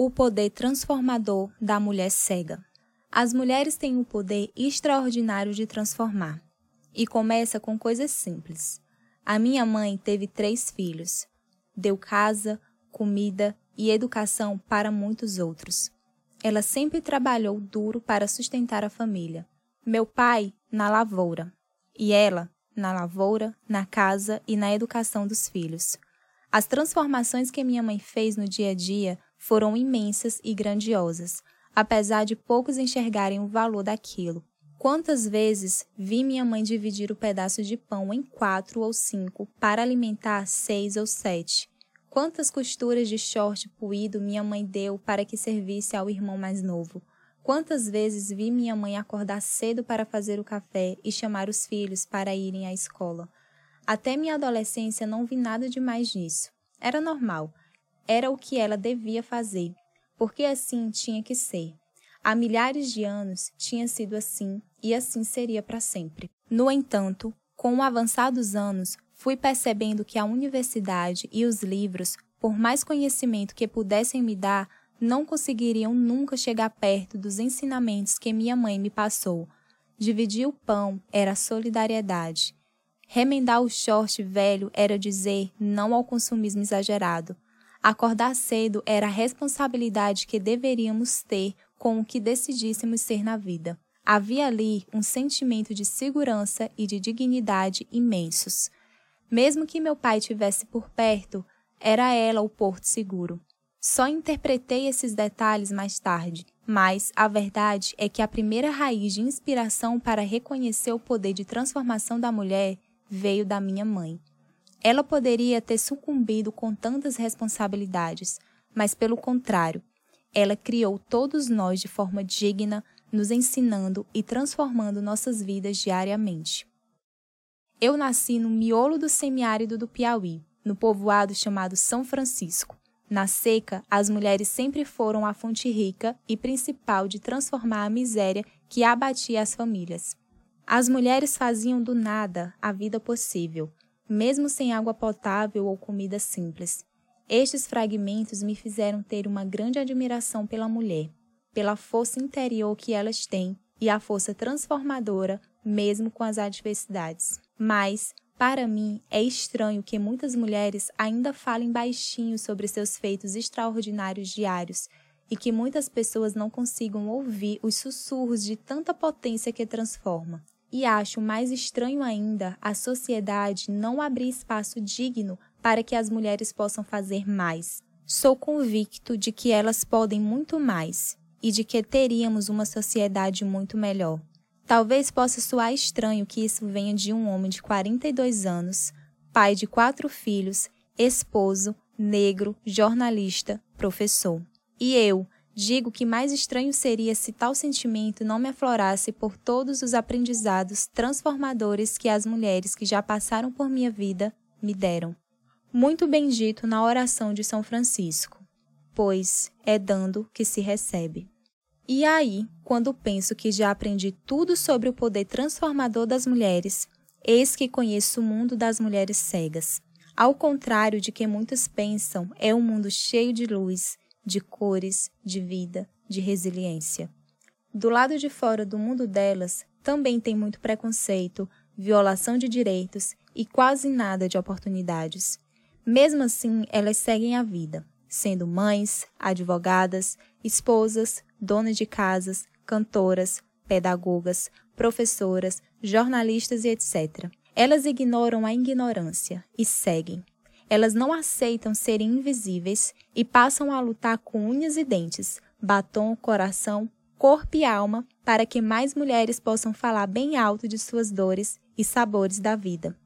O poder transformador da mulher cega. As mulheres têm um poder extraordinário de transformar. E começa com coisas simples. A minha mãe teve três filhos. Deu casa, comida e educação para muitos outros. Ela sempre trabalhou duro para sustentar a família. Meu pai na lavoura e ela na lavoura, na casa e na educação dos filhos. As transformações que minha mãe fez no dia a dia foram imensas e grandiosas, apesar de poucos enxergarem o valor daquilo. Quantas vezes vi minha mãe dividir o pedaço de pão em quatro ou cinco para alimentar seis ou sete? Quantas costuras de short puído minha mãe deu para que servisse ao irmão mais novo? Quantas vezes vi minha mãe acordar cedo para fazer o café e chamar os filhos para irem à escola? Até minha adolescência não vi nada de mais nisso. Era normal, era o que ela devia fazer, porque assim tinha que ser. Há milhares de anos tinha sido assim e assim seria para sempre. No entanto, com o avançar dos anos, fui percebendo que a universidade e os livros, por mais conhecimento que pudessem me dar, não conseguiriam nunca chegar perto dos ensinamentos que minha mãe me passou. Dividir o pão era solidariedade. Remendar o short velho era dizer não ao consumismo exagerado. Acordar cedo era a responsabilidade que deveríamos ter com o que decidíssemos ser na vida. Havia ali um sentimento de segurança e de dignidade imensos. Mesmo que meu pai tivesse por perto, era ela o porto seguro. Só interpretei esses detalhes mais tarde, mas a verdade é que a primeira raiz de inspiração para reconhecer o poder de transformação da mulher veio da minha mãe. Ela poderia ter sucumbido com tantas responsabilidades, mas pelo contrário, ela criou todos nós de forma digna, nos ensinando e transformando nossas vidas diariamente. Eu nasci no miolo do semiárido do Piauí, no povoado chamado São Francisco. Na seca, as mulheres sempre foram a fonte rica e principal de transformar a miséria que abatia as famílias. As mulheres faziam do nada a vida possível, mesmo sem água potável ou comida simples. Estes fragmentos me fizeram ter uma grande admiração pela mulher, pela força interior que elas têm e a força transformadora, mesmo com as adversidades. Mas, para mim, é estranho que muitas mulheres ainda falem baixinho sobre seus feitos extraordinários diários e que muitas pessoas não consigam ouvir os sussurros de tanta potência que transforma. E acho mais estranho ainda a sociedade não abrir espaço digno para que as mulheres possam fazer mais. Sou convicto de que elas podem muito mais e de que teríamos uma sociedade muito melhor. Talvez possa soar estranho que isso venha de um homem de 42 anos, pai de quatro filhos, esposo, negro, jornalista, professor. E eu, Digo que mais estranho seria se tal sentimento não me aflorasse por todos os aprendizados transformadores que as mulheres que já passaram por minha vida me deram. Muito bendito na oração de São Francisco, pois é dando que se recebe. E aí, quando penso que já aprendi tudo sobre o poder transformador das mulheres, eis que conheço o mundo das mulheres cegas. Ao contrário de que muitos pensam, é um mundo cheio de luz de cores, de vida, de resiliência. Do lado de fora do mundo delas, também tem muito preconceito, violação de direitos e quase nada de oportunidades. Mesmo assim, elas seguem a vida, sendo mães, advogadas, esposas, donas de casas, cantoras, pedagogas, professoras, jornalistas e etc. Elas ignoram a ignorância e seguem, elas não aceitam serem invisíveis e passam a lutar com unhas e dentes, batom, coração, corpo e alma para que mais mulheres possam falar bem alto de suas dores e sabores da vida.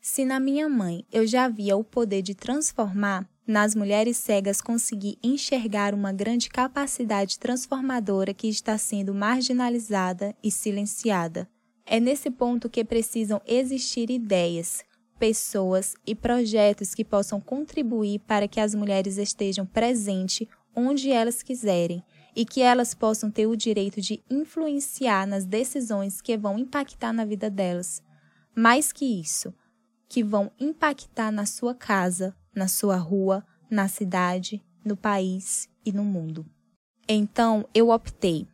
Se na minha mãe eu já via o poder de transformar, nas mulheres cegas consegui enxergar uma grande capacidade transformadora que está sendo marginalizada e silenciada. É nesse ponto que precisam existir ideias, pessoas e projetos que possam contribuir para que as mulheres estejam presentes onde elas quiserem e que elas possam ter o direito de influenciar nas decisões que vão impactar na vida delas. Mais que isso, que vão impactar na sua casa, na sua rua, na cidade, no país e no mundo. Então eu optei,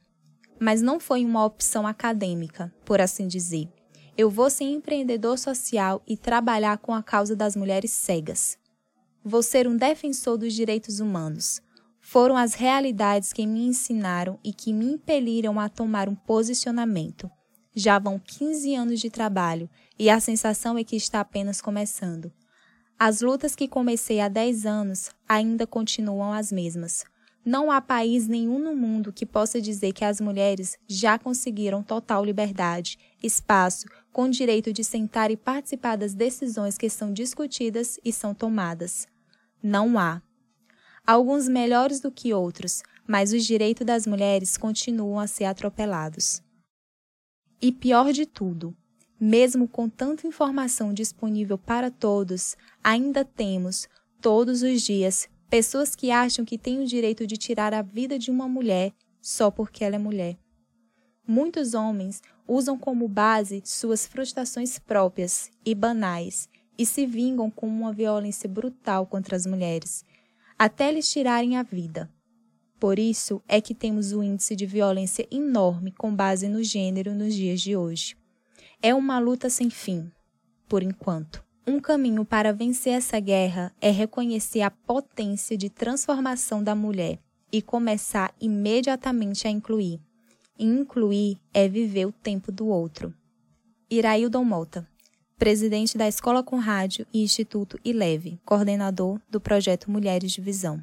mas não foi uma opção acadêmica, por assim dizer. Eu vou ser empreendedor social e trabalhar com a causa das mulheres cegas. Vou ser um defensor dos direitos humanos. Foram as realidades que me ensinaram e que me impeliram a tomar um posicionamento. Já vão 15 anos de trabalho e a sensação é que está apenas começando. As lutas que comecei há 10 anos ainda continuam as mesmas. Não há país nenhum no mundo que possa dizer que as mulheres já conseguiram total liberdade, espaço, com direito de sentar e participar das decisões que são discutidas e são tomadas. Não há. Alguns melhores do que outros, mas os direitos das mulheres continuam a ser atropelados. E pior de tudo, mesmo com tanta informação disponível para todos, ainda temos, todos os dias, pessoas que acham que têm o direito de tirar a vida de uma mulher só porque ela é mulher. Muitos homens usam como base suas frustrações próprias e banais e se vingam com uma violência brutal contra as mulheres, até lhes tirarem a vida. Por isso é que temos um índice de violência enorme com base no gênero nos dias de hoje. É uma luta sem fim, por enquanto. Um caminho para vencer essa guerra é reconhecer a potência de transformação da mulher e começar imediatamente a incluir. Incluir é viver o tempo do outro. Iraildon Mota, presidente da Escola com Rádio e Instituto ILEVE, coordenador do projeto Mulheres de Visão.